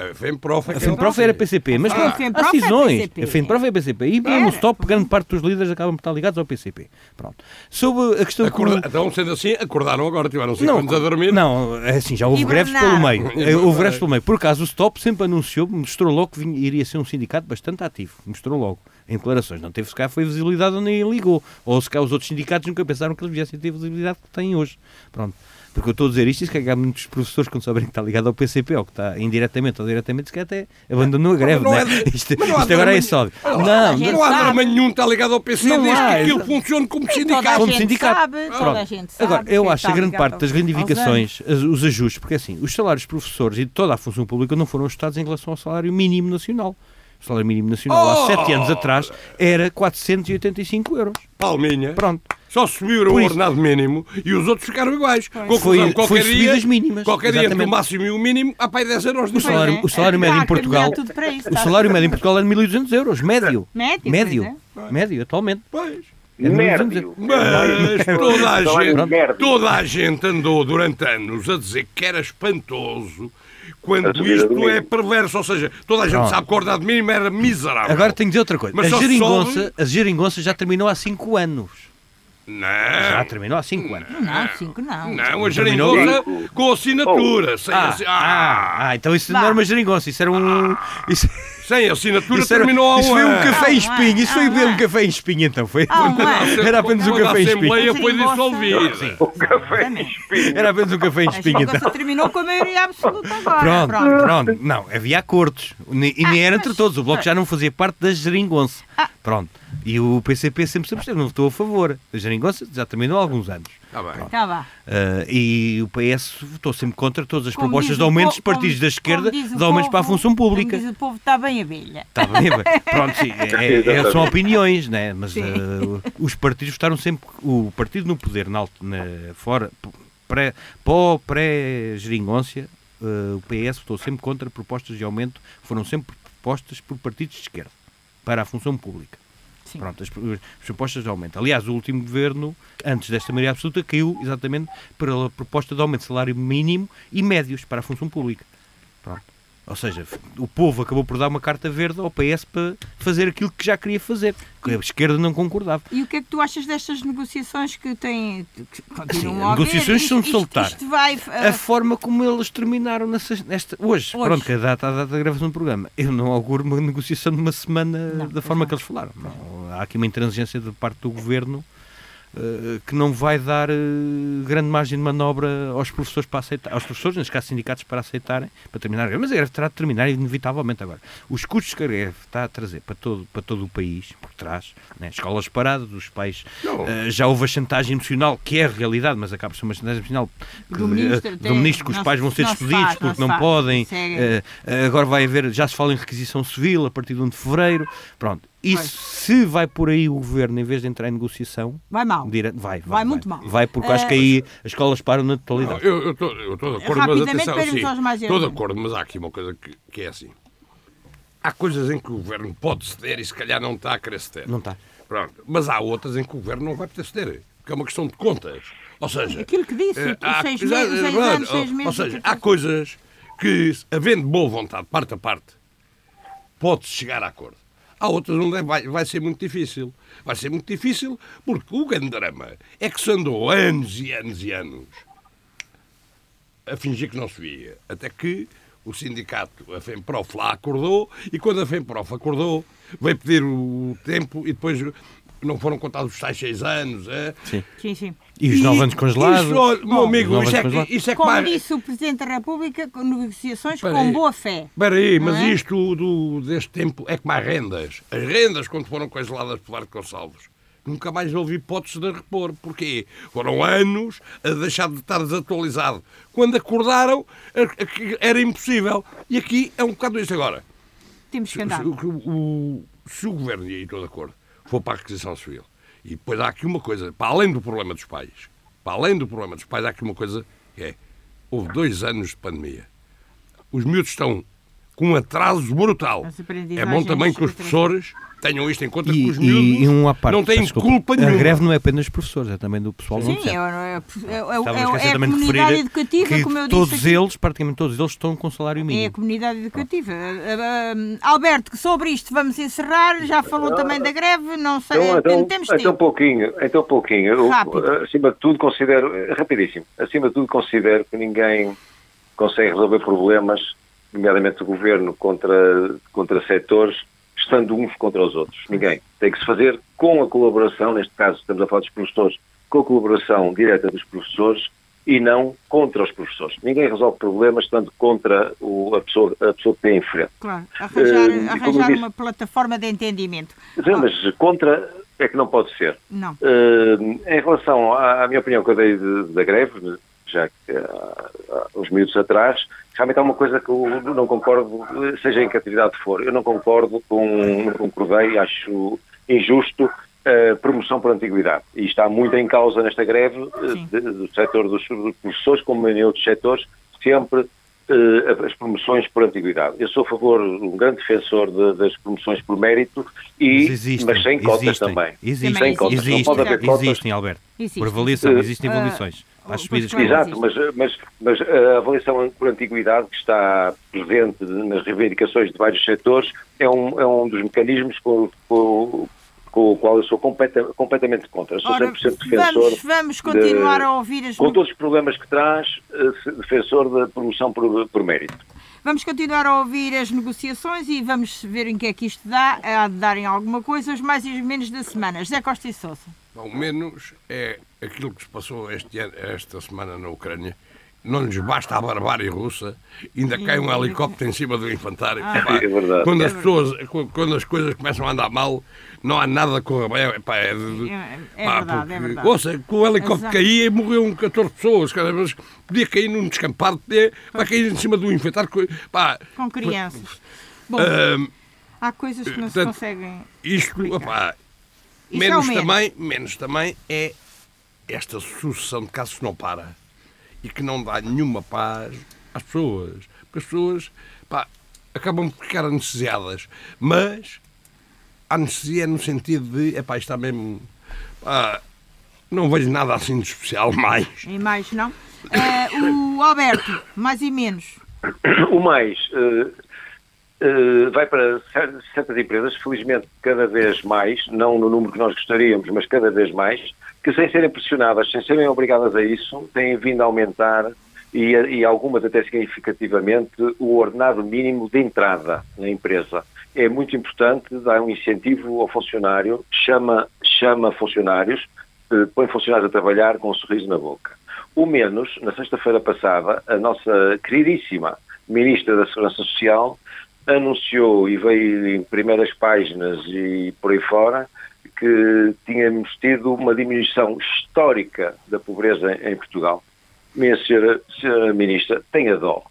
A FEMPROF é A que era FEMPROF era PCP, mas Ah. pronto, A FEMPROF há é cisões. PCP. A FEMPROF é PCP. E mesmo o stop, grande parte dos líderes acabam por estar ligados ao PCP. Pronto. Sobre a questão Acorda- do... Então, sendo assim, acordaram agora, tiveram 5 anos a dormir. Não, é assim, já houve greves pelo meio. Eh, Houve greves pelo meio. Por acaso, o Stop sempre anunciou, mostrou logo que vinha- iria ser um sindicato bastante ativo. Mostrou logo, em declarações. Não teve, se cá foi visibilidade ou nem ligou. Ou se cá os outros sindicatos nunca pensaram que eles viessem a ter visibilidade que têm hoje. Pronto. Porque eu estou a dizer isto, e se calhar há muitos professores, quando souberem que está ligado ao PCP, ou que está indiretamente ou diretamente, se calhar até abandonam a greve, não não é é? de- Isto, não isto agora é drama- só. Olha lá, Não, gente Não há drama nenhum, está ligado ao PC, Não desde há, que aquilo funcione como Toda a sindicato. Como gente sindicato. sabe, toda a gente sabe. Agora, eu acho que a está grande parte das reivindicações, os ajustes, porque assim, os salários dos professores e de toda a função pública não foram ajustados em relação ao salário mínimo nacional. O salário mínimo nacional há Oh! 7 anos atrás era 485 euros. Palminha. Pronto. Só subiram Por o ordenado mínimo e os outros ficaram iguais. Foi- qualquer foi dia, subidas mínimas, Qualquer dia entre o exatamente. máximo e o mínimo, há para aí 10 euros de O salário, é. o salário Está médio a em Portugal. isso, O salário médio em Portugal é de 1.200 euros. Médio. Médio, Médio. é. Médio, atualmente. Pois. É de 1.200 Médio. Mas toda a, gente, toda a gente andou durante anos a dizer que era espantoso quando isto é perverso. Ou seja, toda a gente Pronto. sabe que o ordenado mínimo era miserável. Agora tenho de dizer outra coisa. Mas a geringonça, sobe- a geringonça já terminou há 5 anos. Já Não. terminou há 5 anos. Não, cinco não. Não, a geringonça com assinatura. Sem, Ah, assi- ah, ah, então isso não era uma geringonça, isso era um. Isso, sem assinatura isso era- terminou isso um foi um café em Ah, espinho, isso foi ah, um ah. café em espinho então, foi? Ah, um. Era apenas um café a em espinho. Assembleia foi dissolvida. O café em espinho. Era apenas um café em A espinho então. terminou com a maioria absoluta agora. Pronto, pronto, Não, havia acordos. E nem era entre todos. O Bloco já não fazia parte da geringonça. Ah. Pronto. E o PCP sempre se absteve. Não votou a favor. A geringonça já terminou há alguns anos. Tá bem. Tá vá. Ah, e o PS votou sempre contra todas as Como propostas de aumentos po- partidos como- da esquerda de aumentos para a povo- função pública. Como diz o povo, está bem abelha. Está bem, bem. Pronto, sim, é- é- são opiniões, né? mas ah, os partidos votaram sempre. O partido no poder, na, na- fora, pré, pó, pré-geringonça, ah, o PS votou sempre contra propostas de aumento foram sempre propostas por partidos de esquerda para a função pública. Sim. Pronto, as, as propostas de aumento. Aliás, o último governo, antes desta maioria absoluta, caiu exatamente pela proposta de aumento de salário mínimo e médios para a função pública. Pronto. Ou seja, o povo acabou por dar uma carta verde ao PS para fazer aquilo que já queria fazer, que a esquerda não concordava. E o que é que tu achas destas negociações que têm. Que continuam Sim, negociações são de Isto- soltar. Isto, vai. A ah, forma como eles terminaram nessa, nesta, hoje, Hoje. pronto, que a data, a data da gravação do programa, eu não auguro uma negociação de uma semana Não, da forma não. que eles falaram. Não, há aqui uma intransigência da parte do governo eh, que não vai dar eh, grande margem de manobra aos professores para aceitar, aos professores, neste caso sindicatos, para aceitarem, para terminar a greve. Mas a greve terá de terminar inevitavelmente agora. Os custos que a greve está a trazer para todo, para todo o país, por trás, né, escolas paradas, os pais, Não. eh, já houve a chantagem emocional, que é a realidade, mas acaba por ser uma chantagem emocional que, Do ministro eh, até do ministro que os não pais vão ser não se despedidos faz, não porque não, faz. podem. Eh, eh, agora vai haver, já se fala em requisição civil a partir de 1 de fevereiro. Pronto. Pois. se vai por aí o governo, em vez de entrar em negociação, Vai mal. Dire... Vai, vai, Vai muito mal. Vai, porque acho que Eh, aí as escolas param na totalidade. eu eu estou de acordo, mas atenção, estou de erros. acordo, mas há aqui uma coisa que, que é assim. Há coisas em que o governo pode ceder e se calhar não está a querer ceder. Não está. Pronto. Mas há outras em que o governo não vai poder ceder, porque é uma questão de contas. Ou seja, Aquilo que disse, eh, há- seis meses, seis verdade. anos, seis meses. Ou seja, há coisas que, havendo boa vontade, parte a parte, pode-se chegar a acordo. Há outras onde vai, vai ser muito difícil. Vai ser muito difícil porque o grande drama é que se andou anos e anos e anos a fingir que não se via. Até que o sindicato, a FEMPROF, lá acordou e quando a FEMPROF acordou, veio pedir o tempo e depois não foram contados os tais seis anos. É? Sim. Sim, sim. E os 9 anos congelados. Isso, olha, meu amigo, nove isso é, que- isso é que Como mais- disse o Presidente da República, com negociações com aí. boa fé. Espera aí, mas é? isto do, deste tempo é como as rendas. As rendas, quando foram congeladas pelo Arco Gonçalves, nunca mais houve hipótese de repor. Porquê? Foram anos a deixar de estar desatualizado. Quando acordaram, era impossível. E aqui é um bocado isto agora. Temos que Se, andar. se o- o, se o governo, e aí estou de acordo, for para a requisição civil, e depois há aqui uma coisa, para além do problema dos pais, para além do problema dos pais, há aqui uma coisa que é: houve dois anos de pandemia. Os miúdos estão com um atraso brutal. É bom também que os professores tenham isto em conta E, que os e- miúdos e um parte, não têm desculpa. culpa nenhuma. A greve não é apenas dos professores, é também do pessoal Sim, do é, centro. é, é, é, é, esquecer é a comunidade educativa, como eu todos disse. aqui. eles, praticamente todos eles, estão com salário É a mínimo. comunidade educativa. Ah, ah, Alberto, sobre isto vamos encerrar. Já falou também da greve. Não sei. Então, então, temos então tempo. pouquinho, então pouquinho. Eu, acima de tudo considero, rapidíssimo, acima de tudo considero que ninguém consegue resolver problemas, nomeadamente o governo contra, contra setores, estando uns contra os outros. Ninguém. Tem que se fazer com a colaboração, neste caso estamos a falar dos professores, com a colaboração direta dos professores e não contra os professores. Ninguém resolve problemas estando contra o- a, pessoa, a pessoa que tem em frente. Claro, arranjar, como arranjar disse- uma plataforma de entendimento. Sim, Mas contra é que não pode ser. Não. Eh, em relação à, à minha opinião que eu dei de- da greve, já que há, há uns minutos atrás, realmente há uma coisa que eu não concordo, seja em que atividade for, eu não concordo com, com o Cordeiro, acho injusto a promoção por antiguidade. E está muito em causa nesta greve de, do setor dos, dos professores, como em outros setores, sempre uh, as promoções por antiguidade. Eu sou a favor, um grande defensor de, das promoções por mérito, e, mas, existem, mas sem cotas existem, também. Existem, sem cotas. Existem, não pode haver cotas. existem Alberto. Existem. Por avaliação, existem avaliações. Uh, Exato, mas, mas, mas a avaliação por antiguidade que está presente nas reivindicações de vários setores é um, é um dos mecanismos com, com, com o qual eu sou completa, completamente contra. Eu sou Ora, 100% defensor. Vamos, vamos continuar de, a ouvir as. Com todos os problemas que traz, eh, defensor da promoção por, por mérito. Vamos continuar a ouvir as negociações e vamos ver em que é que isto dá. Há de darem alguma coisa, os mais e os menos da semana. José Costa e Sousa. O menos é aquilo que se passou este ano, esta semana na Ucrânia não lhes basta a barbárie russa, ainda cai um helicóptero em cima do infantário. Ah, é verdade. Quando as, pessoas, quando as coisas começam a andar mal, não há nada a correr bem. Pá, é, é, é pá, verdade, porque, é verdade. Ouça, que o helicóptero Exato. caía e morreu 14 pessoas, cara, mas podia cair num descampado, podia, vai cair em cima do infantário. Pá, Com crianças. Bom, uh, há coisas que não portanto, se conseguem. Isto, opá, menos, menos, também, menos também é esta sucessão de casos que não para e que não dá nenhuma paz às pessoas. Porque as pessoas pá, acabam por ficar anestesiadas. Mas a anestesia é no sentido de, epá, está mesmo. Pá, não vejo nada assim de especial mais. E mais, não? Uh, o Alberto, mais e menos. O mais. Uh, uh, vai para certas empresas, felizmente cada vez mais, não no número que nós gostaríamos, mas cada vez mais, que sem serem pressionadas, sem serem obrigadas a isso, têm vindo a aumentar e, e algumas até significativamente o ordenado mínimo de entrada na empresa. É muito importante dar um incentivo ao funcionário, chama, chama funcionários, eh, põe funcionários a trabalhar com um sorriso na boca. O menos, na sexta-feira passada, a nossa queridíssima Ministra da Segurança Social anunciou e veio em primeiras páginas e por aí fora que tínhamos tido uma diminuição histórica da pobreza em Portugal. Minha senhora, senhora Ministra, tenha dó.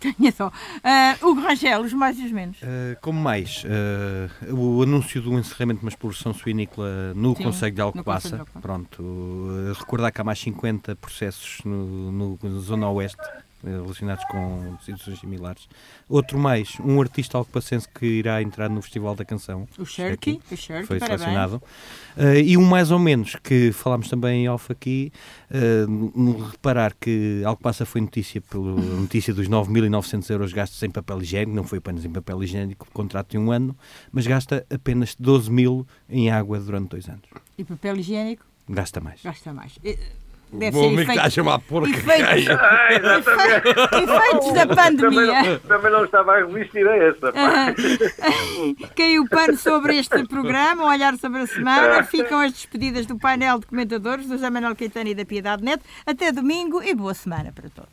Tenha dó. Uh, Hugo Rangel, os mais e os menos. Uh, como mais? Uh, o anúncio do encerramento de uma exploração suínícola no Sim, Conselho de Alcobaça. Pronto. Uh, recordar que há mais 50 processos no, no, na Zona Oeste relacionados com situações similares. Outro mais, um artista alcopacense que irá entrar no Festival da Canção. O Shirky, o foi selecionado. Uh, e um mais ou menos, que falámos também em off aqui, uh, reparar que Alcobaça foi notícia pela notícia dos 9.900 euros gastos em papel higiênico, não foi apenas em papel higiênico, contrato de um ano, mas gasta apenas 12 mil em água durante dois anos. E papel higiênico? Gasta mais. Gasta mais. Deve Vou me efeito... a chamar porca efeitos, ah, efeitos da pandemia. Também não, também não, estava a resistir a essa. Caiu o pano sobre este programa, um olhar sobre a semana. Ficam as despedidas do painel de comentadores do José Manuel Caetano e da Piedade Neto. Até domingo e boa semana para todos.